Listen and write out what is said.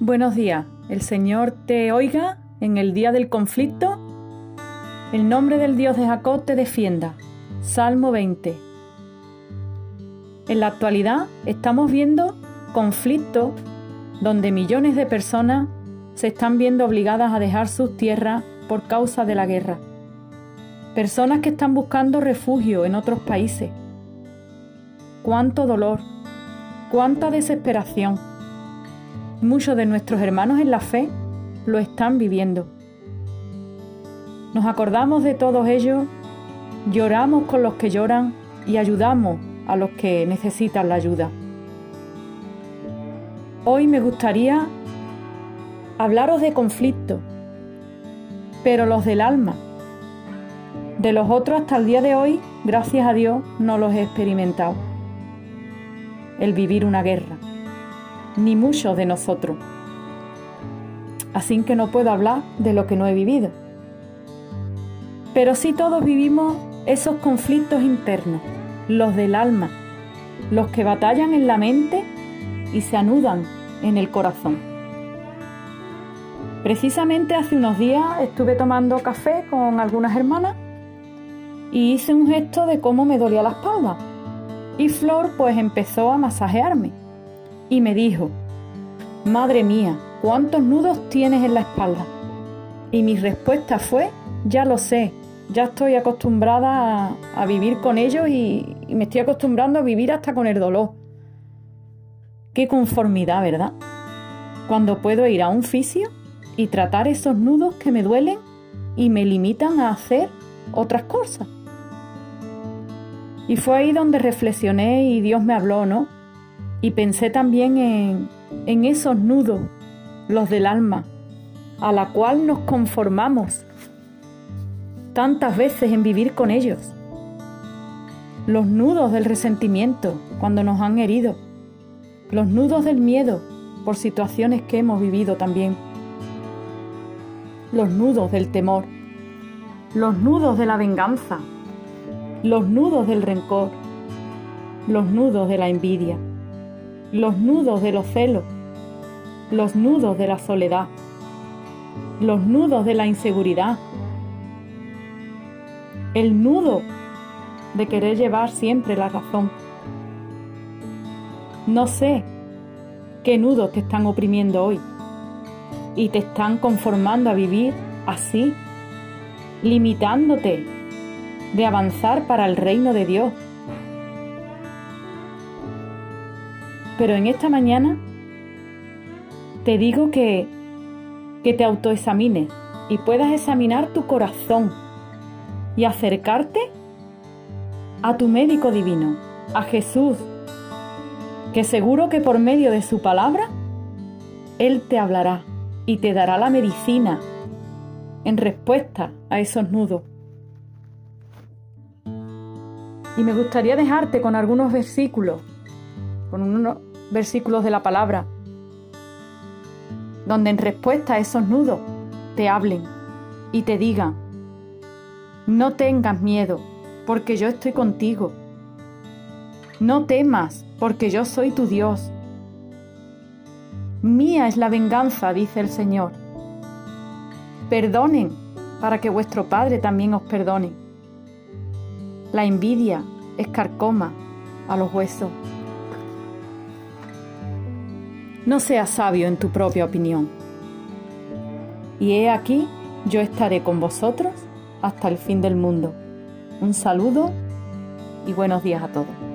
Buenos días. El Señor te oiga en el día del conflicto. El nombre del Dios de Jacob te defienda. Salmo 20. En la actualidad estamos viendo conflictos donde millones de personas se están viendo obligadas a dejar sus tierras por causa de la guerra. Personas que están buscando refugio en otros países. Cuánto dolor, cuánta desesperación Muchos de nuestros hermanos en la fe lo están viviendo. Nos acordamos de todos ellos, lloramos con los que lloran y ayudamos a los que necesitan la ayuda. Hoy me gustaría hablaros de conflictos, pero los del alma. De los otros hasta el día de hoy, gracias a Dios, no los he experimentado. El vivir una guerra ni muchos de nosotros. Así que no puedo hablar de lo que no he vivido. Pero sí todos vivimos esos conflictos internos, los del alma, los que batallan en la mente y se anudan en el corazón. Precisamente hace unos días estuve tomando café con algunas hermanas y hice un gesto de cómo me dolía la espalda. Y Flor pues empezó a masajearme y me dijo, Madre mía, ¿cuántos nudos tienes en la espalda? Y mi respuesta fue, ya lo sé, ya estoy acostumbrada a, vivir con ellos y, y me estoy acostumbrando a vivir hasta con el dolor. Qué conformidad, ¿verdad? Cuando puedo ir a un fisio y tratar esos nudos que me duelen y me limitan a hacer otras cosas. Y fue ahí donde reflexioné y Dios me habló, ¿no? Y pensé también en, esos nudos, los del alma, a la cual nos conformamos tantas veces en vivir con ellos. Los nudos del resentimiento cuando nos han herido. Los nudos del miedo por situaciones que hemos vivido también. Los nudos del temor. Los nudos de la venganza. Los nudos del rencor. Los nudos de la envidia los nudos de los celos, los nudos de la soledad, los nudos de la inseguridad, el nudo de querer llevar siempre la razón. No sé qué nudos te están oprimiendo hoy y te están conformando a vivir así, limitándote de avanzar para el reino de Dios Pero en esta mañana te digo que, que te autoexamines y puedas examinar tu corazón y acercarte a tu médico divino, a Jesús, que seguro que por medio de su palabra, Él te hablará y te dará la medicina en respuesta a esos nudos. Y me gustaría dejarte con algunos versículos, con unos, versículos de la palabra, donde en respuesta a esos nudos te hablen y te digan, no tengas miedo, porque yo estoy contigo. No temas, porque yo soy tu Dios. Mía es la venganza, dice el Señor. Perdonen, para que vuestro Padre también os perdone. La envidia escarcoma a los huesos. No seas sabio en tu propia opinión. Y he aquí, yo estaré con vosotros hasta el fin del mundo. Un saludo y buenos días a todos.